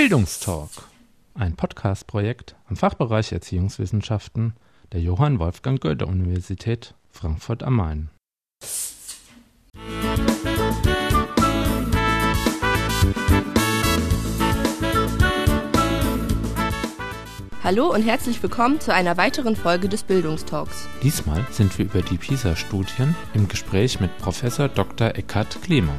Bildungstalk, ein Podcast-Projekt am Fachbereich Erziehungswissenschaften der Johann Wolfgang Goethe Universität Frankfurt am Main. Hallo und herzlich willkommen zu einer weiteren Folge des Bildungstalks. Diesmal sind wir über die PISA-Studien im Gespräch mit Professor Dr. Eckhard Klima.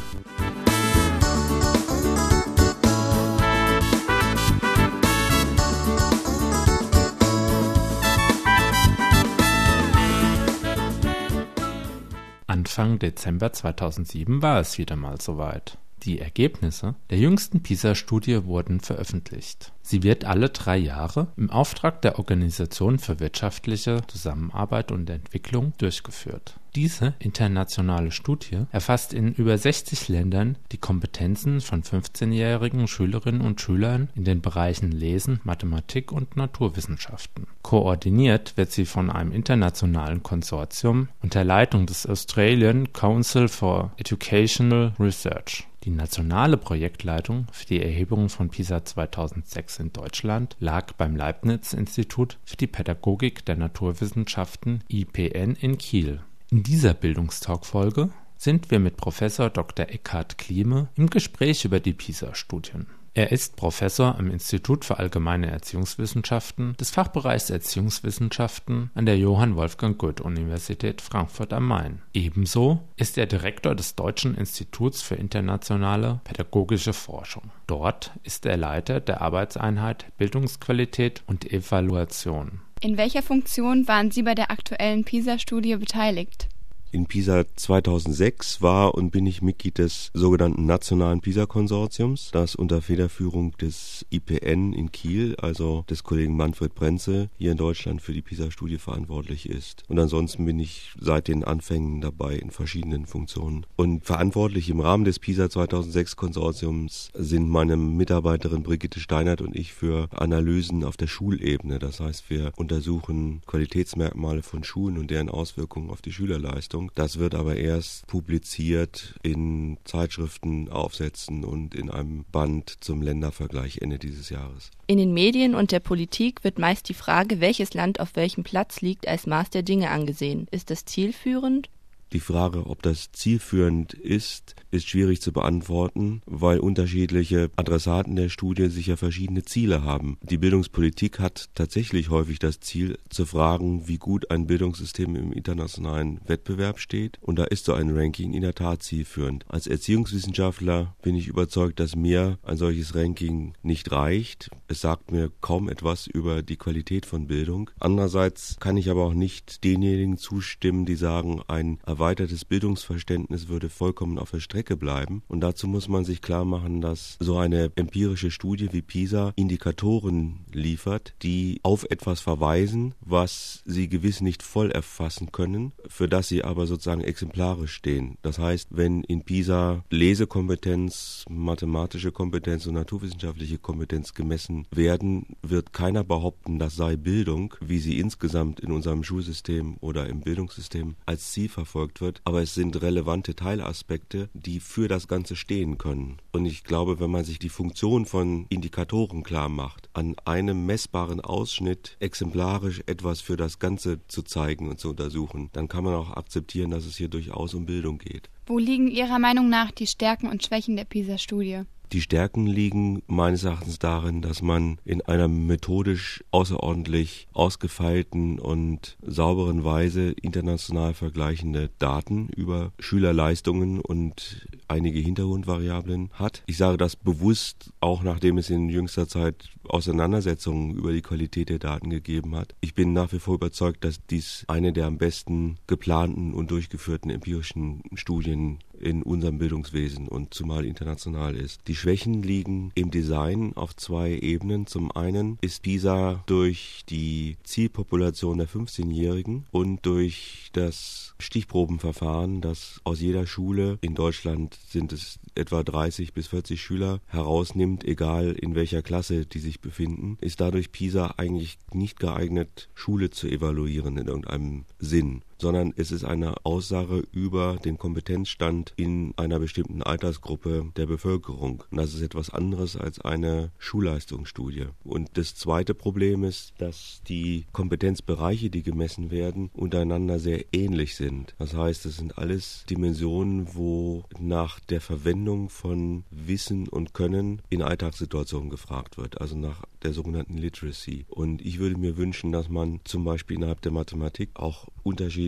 Anfang Dezember 2007 war es wieder mal soweit. Die Ergebnisse der jüngsten PISA-Studie wurden veröffentlicht. Sie wird alle drei Jahre im Auftrag der Organisation für wirtschaftliche Zusammenarbeit und Entwicklung durchgeführt. Diese internationale Studie erfasst in über 60 Ländern die Kompetenzen von 15-jährigen Schülerinnen und Schülern in den Bereichen Lesen, Mathematik und Naturwissenschaften. Koordiniert wird sie von einem internationalen Konsortium unter Leitung des Australian Council for Educational Research die nationale Projektleitung für die Erhebung von PISA 2006 in Deutschland lag beim Leibniz-Institut für die Pädagogik der Naturwissenschaften (IPN) in Kiel. In dieser Bildungstalk-Folge sind wir mit Professor Dr. Eckhard Klieme im Gespräch über die PISA-Studien er ist Professor am Institut für Allgemeine Erziehungswissenschaften des Fachbereichs Erziehungswissenschaften an der Johann Wolfgang Goethe-Universität Frankfurt am Main. Ebenso ist er Direktor des Deutschen Instituts für internationale pädagogische Forschung. Dort ist er Leiter der Arbeitseinheit Bildungsqualität und Evaluation. In welcher Funktion waren Sie bei der aktuellen PISA-Studie beteiligt in Pisa 2006 war und bin ich Mitglied des sogenannten Nationalen Pisa-Konsortiums, das unter Federführung des IPN in Kiel, also des Kollegen Manfred Brenze, hier in Deutschland für die Pisa-Studie verantwortlich ist. Und ansonsten bin ich seit den Anfängen dabei in verschiedenen Funktionen. Und verantwortlich im Rahmen des Pisa 2006 Konsortiums sind meine Mitarbeiterin Brigitte Steinert und ich für Analysen auf der Schulebene. Das heißt, wir untersuchen Qualitätsmerkmale von Schulen und deren Auswirkungen auf die Schülerleistung Leistung. Das wird aber erst publiziert in Zeitschriften, Aufsätzen und in einem Band zum Ländervergleich Ende dieses Jahres. In den Medien und der Politik wird meist die Frage, welches Land auf welchem Platz liegt, als Maß der Dinge angesehen. Ist das zielführend? Die Frage, ob das zielführend ist, ist schwierig zu beantworten, weil unterschiedliche Adressaten der Studie sicher verschiedene Ziele haben. Die Bildungspolitik hat tatsächlich häufig das Ziel zu fragen, wie gut ein Bildungssystem im internationalen Wettbewerb steht. Und da ist so ein Ranking in der Tat zielführend. Als Erziehungswissenschaftler bin ich überzeugt, dass mir ein solches Ranking nicht reicht. Es sagt mir kaum etwas über die Qualität von Bildung. Andererseits kann ich aber auch nicht denjenigen zustimmen, die sagen, ein erweitertes Bildungsverständnis würde vollkommen auf der Strecke bleiben. Und dazu muss man sich klar machen, dass so eine empirische Studie wie PISA Indikatoren liefert, die auf etwas verweisen, was sie gewiss nicht voll erfassen können, für das sie aber sozusagen exemplarisch stehen. Das heißt, wenn in PISA Lesekompetenz, mathematische Kompetenz und naturwissenschaftliche Kompetenz gemessen werden, wird keiner behaupten, das sei Bildung, wie sie insgesamt in unserem Schulsystem oder im Bildungssystem als Ziel verfolgt verfolgt wird, aber es sind relevante Teilaspekte, die für das Ganze stehen können. Und ich glaube, wenn man sich die Funktion von Indikatoren klar macht, an einem messbaren Ausschnitt exemplarisch etwas für das Ganze zu zeigen und zu untersuchen, dann kann man auch akzeptieren, dass es hier durchaus um Bildung geht. Wo liegen Ihrer Meinung nach die Stärken und Schwächen der PISA-Studie? Die Stärken liegen meines Erachtens darin, dass man in einer methodisch außerordentlich ausgefeilten und sauberen Weise international vergleichende Daten über Schülerleistungen und einige Hintergrundvariablen hat. Ich sage das bewusst, auch nachdem es in jüngster Zeit Auseinandersetzungen über die Qualität der Daten gegeben hat. Ich bin nach wie vor überzeugt, dass dies eine der am besten geplanten und durchgeführten empirischen Studien in unserem Bildungswesen und zumal international ist. Die Schwächen liegen im Design auf zwei Ebenen. Zum einen ist PISA durch die Zielpopulation der 15-Jährigen und durch das Stichprobenverfahren, das aus jeder Schule in Deutschland sind es etwa 30 bis 40 Schüler herausnimmt, egal in welcher Klasse die sich befinden, ist dadurch PISA eigentlich nicht geeignet, Schule zu evaluieren in irgendeinem Sinn sondern es ist eine Aussage über den Kompetenzstand in einer bestimmten Altersgruppe der Bevölkerung. Und das ist etwas anderes als eine Schulleistungsstudie. Und das zweite Problem ist, dass die Kompetenzbereiche, die gemessen werden, untereinander sehr ähnlich sind. Das heißt, es sind alles Dimensionen, wo nach der Verwendung von Wissen und Können in Alltagssituationen gefragt wird, also nach der sogenannten Literacy. Und ich würde mir wünschen, dass man zum Beispiel innerhalb der Mathematik auch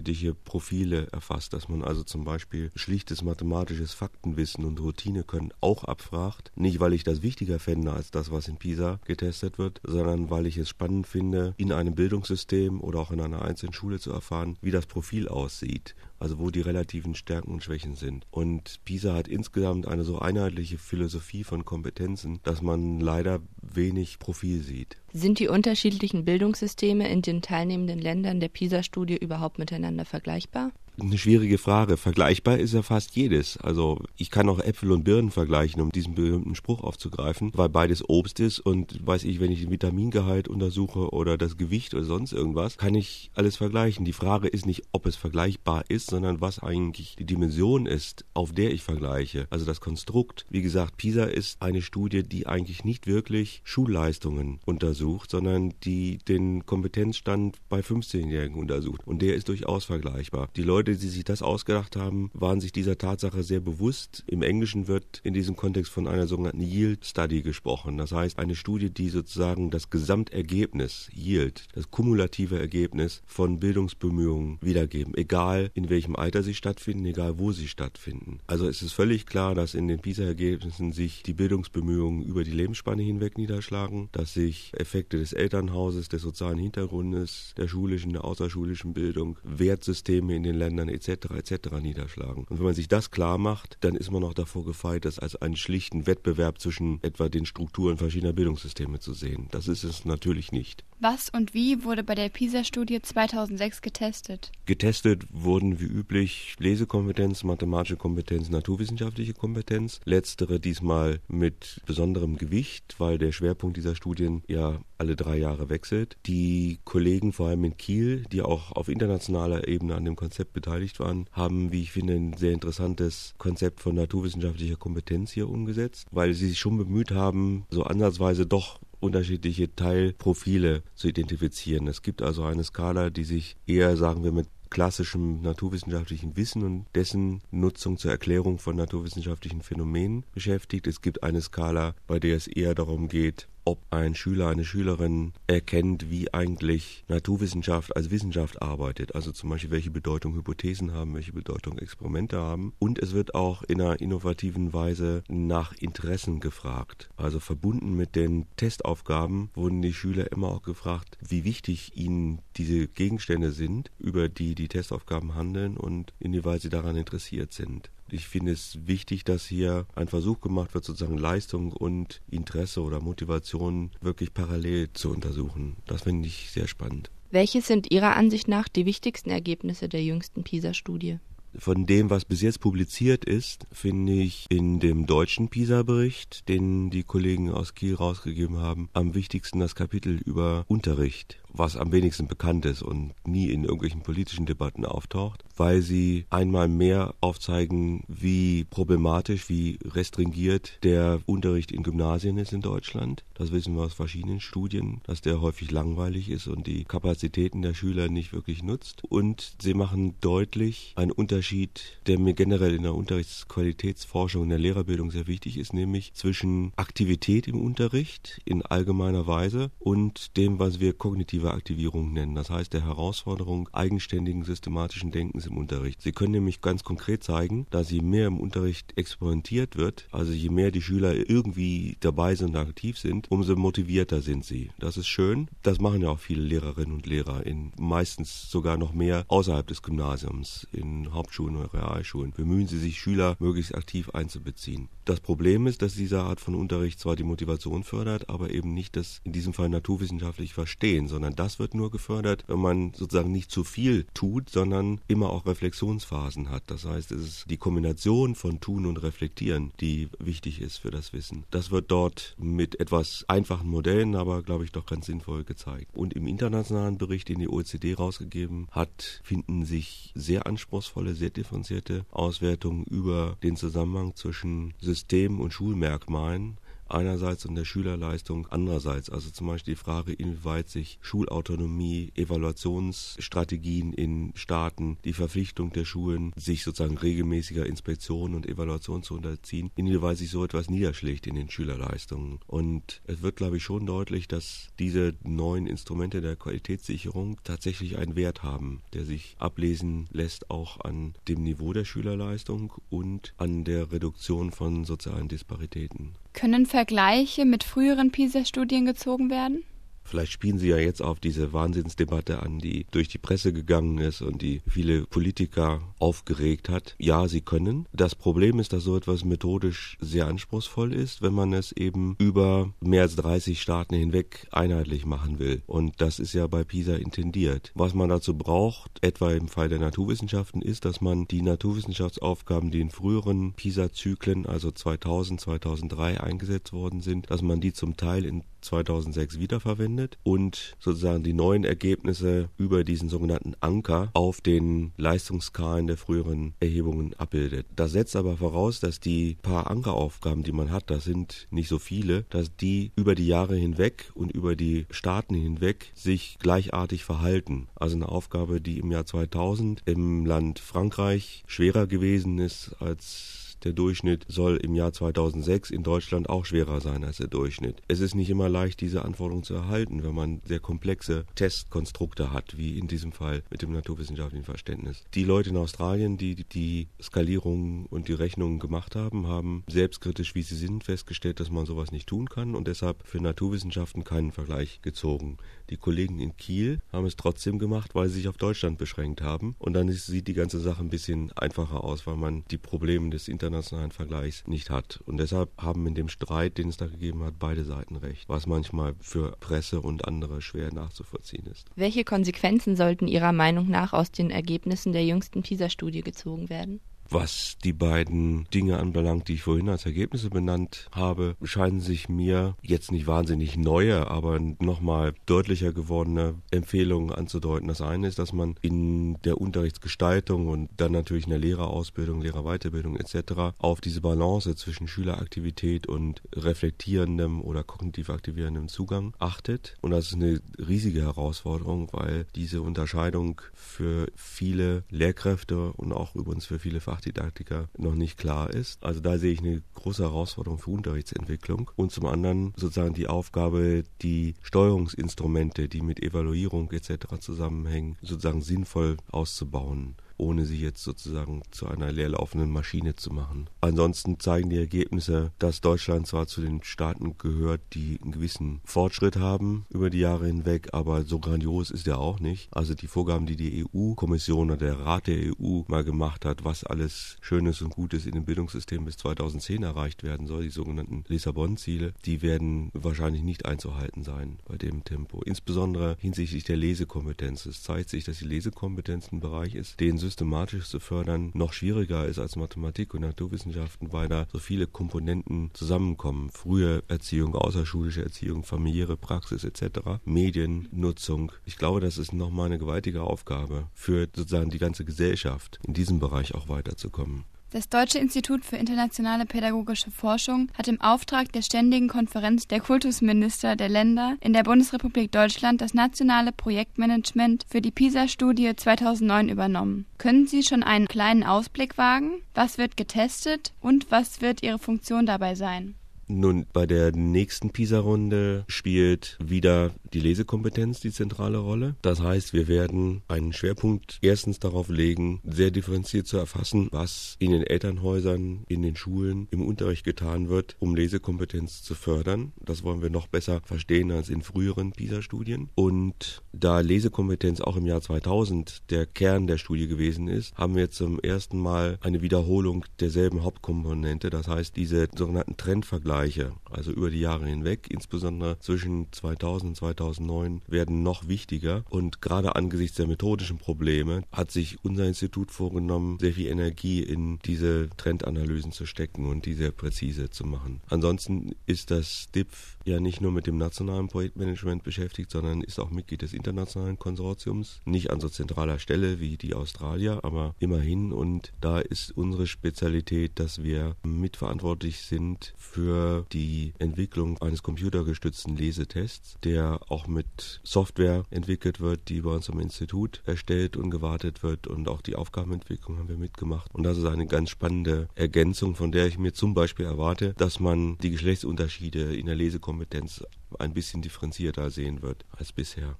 unterschiedliche Profile erfasst, dass man also zum Beispiel schlichtes mathematisches Faktenwissen und Routine können auch abfragt. Nicht, weil ich das wichtiger fände als das, was in PISA getestet wird, sondern weil ich es spannend finde, in einem Bildungssystem oder auch in einer einzelnen Schule zu erfahren, wie das Profil aussieht also wo die relativen Stärken und Schwächen sind. Und PISA hat insgesamt eine so einheitliche Philosophie von Kompetenzen, dass man leider wenig Profil sieht. Sind die unterschiedlichen Bildungssysteme in den teilnehmenden Ländern der PISA-Studie überhaupt miteinander vergleichbar? Eine schwierige Frage. Vergleichbar ist ja fast jedes. Also ich kann auch Äpfel und Birnen vergleichen, um diesen berühmten Spruch aufzugreifen, weil beides Obst ist und weiß ich, wenn ich den Vitamingehalt untersuche oder das Gewicht oder sonst irgendwas, kann ich alles vergleichen. Die Frage ist nicht, ob es vergleichbar ist, sondern was eigentlich die Dimension ist, auf der ich vergleiche. Also das Konstrukt. Wie gesagt, PISA ist eine Studie, die eigentlich nicht wirklich Schulleistungen untersucht, sondern die den Kompetenzstand bei 15-Jährigen untersucht. Und der ist durchaus vergleichbar. Die Leute Leute, die sich das ausgedacht haben, waren sich dieser Tatsache sehr bewusst. Im Englischen wird in diesem Kontext von einer sogenannten Yield Study gesprochen. Das heißt, eine Studie, die sozusagen das Gesamtergebnis, Yield, das kumulative Ergebnis von Bildungsbemühungen wiedergeben, egal in welchem Alter sie stattfinden, egal wo sie stattfinden. Also es ist völlig klar, dass in den PISA-Ergebnissen sich die Bildungsbemühungen über die Lebensspanne hinweg niederschlagen, dass sich Effekte des Elternhauses, des sozialen Hintergrundes, der schulischen, der außerschulischen Bildung, Wertsysteme in den Ländern Ländern etc. etc. niederschlagen. Und wenn man sich das klar macht, dann ist man noch davor gefeit, das als einen schlichten Wettbewerb zwischen etwa den Strukturen verschiedener Bildungssysteme zu sehen. Das ist es natürlich nicht. Was und wie wurde bei der PISA-Studie 2006 getestet? Getestet wurden wie üblich Lesekompetenz, mathematische Kompetenz, naturwissenschaftliche Kompetenz. Letztere diesmal mit besonderem Gewicht, weil der Schwerpunkt dieser Studien ja alle drei Jahre wechselt. Die Kollegen vor allem in Kiel, die auch auf internationaler Ebene an dem Konzept beteiligt waren, haben, wie ich finde, ein sehr interessantes Konzept von naturwissenschaftlicher Kompetenz hier umgesetzt, weil sie sich schon bemüht haben, so ansatzweise doch unterschiedliche Teilprofile zu identifizieren. Es gibt also eine Skala, die sich eher, sagen wir, mit klassischem naturwissenschaftlichen Wissen und dessen Nutzung zur Erklärung von naturwissenschaftlichen Phänomenen beschäftigt. Es gibt eine Skala, bei der es eher darum geht, ob ein Schüler, eine Schülerin erkennt, wie eigentlich Naturwissenschaft als Wissenschaft arbeitet. Also zum Beispiel, welche Bedeutung Hypothesen haben, welche Bedeutung Experimente haben. Und es wird auch in einer innovativen Weise nach Interessen gefragt. Also verbunden mit den Testaufgaben wurden die Schüler immer auch gefragt, wie wichtig ihnen diese Gegenstände sind, über die die Testaufgaben handeln und inwieweit sie daran interessiert sind. Ich finde es wichtig, dass hier ein Versuch gemacht wird, sozusagen Leistung und Interesse oder Motivation wirklich parallel zu untersuchen. Das finde ich sehr spannend. Welche sind Ihrer Ansicht nach die wichtigsten Ergebnisse der jüngsten PISA-Studie? Von dem, was bis jetzt publiziert ist, finde ich in dem deutschen PISA-Bericht, den die Kollegen aus Kiel rausgegeben haben, am wichtigsten das Kapitel über Unterricht was am wenigsten bekannt ist und nie in irgendwelchen politischen Debatten auftaucht, weil sie einmal mehr aufzeigen, wie problematisch, wie restringiert der Unterricht in Gymnasien ist in Deutschland. Das wissen wir aus verschiedenen Studien, dass der häufig langweilig ist und die Kapazitäten der Schüler nicht wirklich nutzt. Und sie machen deutlich einen Unterschied, der mir generell in der Unterrichtsqualitätsforschung in der Lehrerbildung sehr wichtig ist, nämlich zwischen Aktivität im Unterricht in allgemeiner Weise und dem, was wir kognitiv kognitive Aktivierung nennen, das heißt der Herausforderung eigenständigen systematischen Denkens im Unterricht. Sie können nämlich ganz konkret zeigen, dass je mehr im Unterricht experimentiert wird, also je mehr die Schüler irgendwie dabei sind und aktiv sind, umso motivierter sind sie. Das ist schön. Das machen ja auch viele Lehrerinnen und Lehrer, in meistens sogar noch mehr außerhalb des Gymnasiums, in Hauptschulen oder Realschulen. Bemühen sie sich, Schüler möglichst aktiv einzubeziehen. Das Problem ist, dass diese Art von Unterricht zwar die Motivation fördert, aber eben nicht das in diesem Fall naturwissenschaftlich Verstehen, sondern das wird nur gefördert, wenn man sozusagen nicht zu viel tut, sondern immer auch Reflexionsphasen hat. Das heißt, es ist die Kombination von Tun und Reflektieren, die wichtig ist für das Wissen. Das wird dort mit etwas einfachen Modellen, aber glaube ich doch ganz sinnvoll gezeigt. Und im internationalen Bericht, den die OECD rausgegeben hat, finden sich sehr anspruchsvolle, sehr differenzierte Auswertungen über den Zusammenhang zwischen System und Schulmerkmalen einerseits und der Schülerleistung andererseits. Also zum Beispiel die Frage, inwieweit sich Schulautonomie, Evaluationsstrategien in Staaten, die Verpflichtung der Schulen, sich sozusagen regelmäßiger Inspektionen und Evaluation zu unterziehen, inwieweit sich so etwas niederschlägt in den Schülerleistungen. Und es wird, glaube ich, schon deutlich, dass diese neuen Instrumente der Qualitätssicherung tatsächlich einen Wert haben, der sich ablesen lässt auch an dem Niveau der Schülerleistung und an der Reduktion von sozialen Disparitäten. Können Vergleiche mit früheren PISA-Studien gezogen werden? Vielleicht spielen sie ja jetzt auf diese Wahnsinnsdebatte an, die durch die Presse gegangen ist und die viele Politiker aufgeregt hat. Ja, sie können. Das Problem ist, dass so etwas methodisch sehr anspruchsvoll ist, wenn man es eben über mehr als 30 Staaten hinweg einheitlich machen will. Und das ist ja bei PISA intendiert. Was man dazu braucht, etwa im Fall der Naturwissenschaften, ist, dass man die Naturwissenschaftsaufgaben, die in früheren PISA-Zyklen, also 2000, 2003 eingesetzt worden sind, dass man die zum Teil in 2006 wiederverwendet und sozusagen die neuen Ergebnisse über diesen sogenannten Anker auf den Leistungsskalen der früheren Erhebungen abbildet. Das setzt aber voraus, dass die paar Ankeraufgaben, die man hat, das sind nicht so viele, dass die über die Jahre hinweg und über die Staaten hinweg sich gleichartig verhalten. Also eine Aufgabe, die im Jahr 2000 im Land Frankreich schwerer gewesen ist als der Durchschnitt soll im Jahr 2006 in Deutschland auch schwerer sein als der Durchschnitt. Es ist nicht immer leicht, diese Anforderungen zu erhalten, wenn man sehr komplexe Testkonstrukte hat, wie in diesem Fall mit dem naturwissenschaftlichen Verständnis. Die Leute in Australien, die die Skalierungen und die Rechnungen gemacht haben, haben selbstkritisch, wie sie sind, festgestellt, dass man sowas nicht tun kann und deshalb für Naturwissenschaften keinen Vergleich gezogen. Die Kollegen in Kiel haben es trotzdem gemacht, weil sie sich auf Deutschland beschränkt haben und dann sieht die ganze Sache ein bisschen einfacher aus, weil man die Probleme des internationalen internationalen Vergleichs nicht hat. Und deshalb haben in dem Streit, den es da gegeben hat, beide Seiten recht, was manchmal für Presse und andere schwer nachzuvollziehen ist. Welche Konsequenzen sollten Ihrer Meinung nach aus den Ergebnissen der jüngsten PISA-Studie gezogen werden? Was die beiden Dinge anbelangt, die ich vorhin als Ergebnisse benannt habe, scheinen sich mir jetzt nicht wahnsinnig neue, aber nochmal deutlicher gewordene Empfehlungen anzudeuten. Das eine ist, dass man in der Unterrichtsgestaltung und dann natürlich in der Lehrerausbildung, Lehrerweiterbildung etc. auf diese Balance zwischen Schüleraktivität und reflektierendem oder kognitiv aktivierendem Zugang achtet. Und das ist eine riesige Herausforderung, weil diese Unterscheidung für viele Lehrkräfte und auch übrigens für viele Fach Fachdidaktiker noch nicht klar ist. Also da sehe ich eine große Herausforderung für Unterrichtsentwicklung und zum anderen sozusagen die Aufgabe, die Steuerungsinstrumente, die mit Evaluierung etc. zusammenhängen, sozusagen sinnvoll auszubauen ohne sie jetzt sozusagen zu einer leerlaufenden Maschine zu machen. Ansonsten zeigen die Ergebnisse, dass Deutschland zwar zu den Staaten gehört, die einen gewissen Fortschritt haben über die Jahre hinweg, aber so grandios ist er auch nicht. Also die Vorgaben, die die EU-Kommission oder der Rat der EU mal gemacht hat, was alles Schönes und Gutes in dem Bildungssystem bis 2010 erreicht werden soll, die sogenannten Lissabon-Ziele, die werden wahrscheinlich nicht einzuhalten sein bei dem Tempo. Insbesondere hinsichtlich der Lesekompetenz. Es zeigt sich, dass die Lesekompetenz ein Bereich ist, den systematisch zu fördern noch schwieriger ist als Mathematik und Naturwissenschaften, weil da so viele Komponenten zusammenkommen. Frühe Erziehung, außerschulische Erziehung, familiäre Praxis etc., Mediennutzung. Ich glaube, das ist nochmal eine gewaltige Aufgabe für sozusagen die ganze Gesellschaft, in diesem Bereich auch weiterzukommen. Das Deutsche Institut für internationale pädagogische Forschung hat im Auftrag der Ständigen Konferenz der Kultusminister der Länder in der Bundesrepublik Deutschland das nationale Projektmanagement für die PISA-Studie 2009 übernommen. Können Sie schon einen kleinen Ausblick wagen? Was wird getestet und was wird Ihre Funktion dabei sein? Nun, bei der nächsten PISA-Runde spielt wieder die Lesekompetenz die zentrale Rolle. Das heißt, wir werden einen Schwerpunkt erstens darauf legen, sehr differenziert zu erfassen, was in den Elternhäusern, in den Schulen, im Unterricht getan wird, um Lesekompetenz zu fördern. Das wollen wir noch besser verstehen als in früheren PISA-Studien. Und da Lesekompetenz auch im Jahr 2000 der Kern der Studie gewesen ist, haben wir zum ersten Mal eine Wiederholung derselben Hauptkomponente. Das heißt, diese sogenannten Trendvergleiche, also über die Jahre hinweg, insbesondere zwischen 2000 und 2000 2009 werden noch wichtiger. Und gerade angesichts der methodischen Probleme hat sich unser Institut vorgenommen, sehr viel Energie in diese Trendanalysen zu stecken und die sehr präzise zu machen. Ansonsten ist das DIPF ja nicht nur mit dem nationalen Projektmanagement beschäftigt, sondern ist auch Mitglied des internationalen Konsortiums. Nicht an so zentraler Stelle wie die Australier, aber immerhin. Und da ist unsere Spezialität, dass wir mitverantwortlich sind für die Entwicklung eines computergestützten Lesetests, der auch mit Software entwickelt wird, die bei uns am Institut erstellt und gewartet wird. Und auch die Aufgabenentwicklung haben wir mitgemacht. Und das ist eine ganz spannende Ergänzung, von der ich mir zum Beispiel erwarte, dass man die Geschlechtsunterschiede in der Lesekompetenz ein bisschen differenzierter sehen wird als bisher.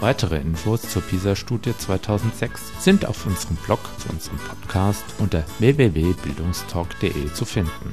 Weitere Infos zur PISA-Studie 2006 sind auf unserem Blog zu unserem Podcast unter www.bildungstalk.de zu finden.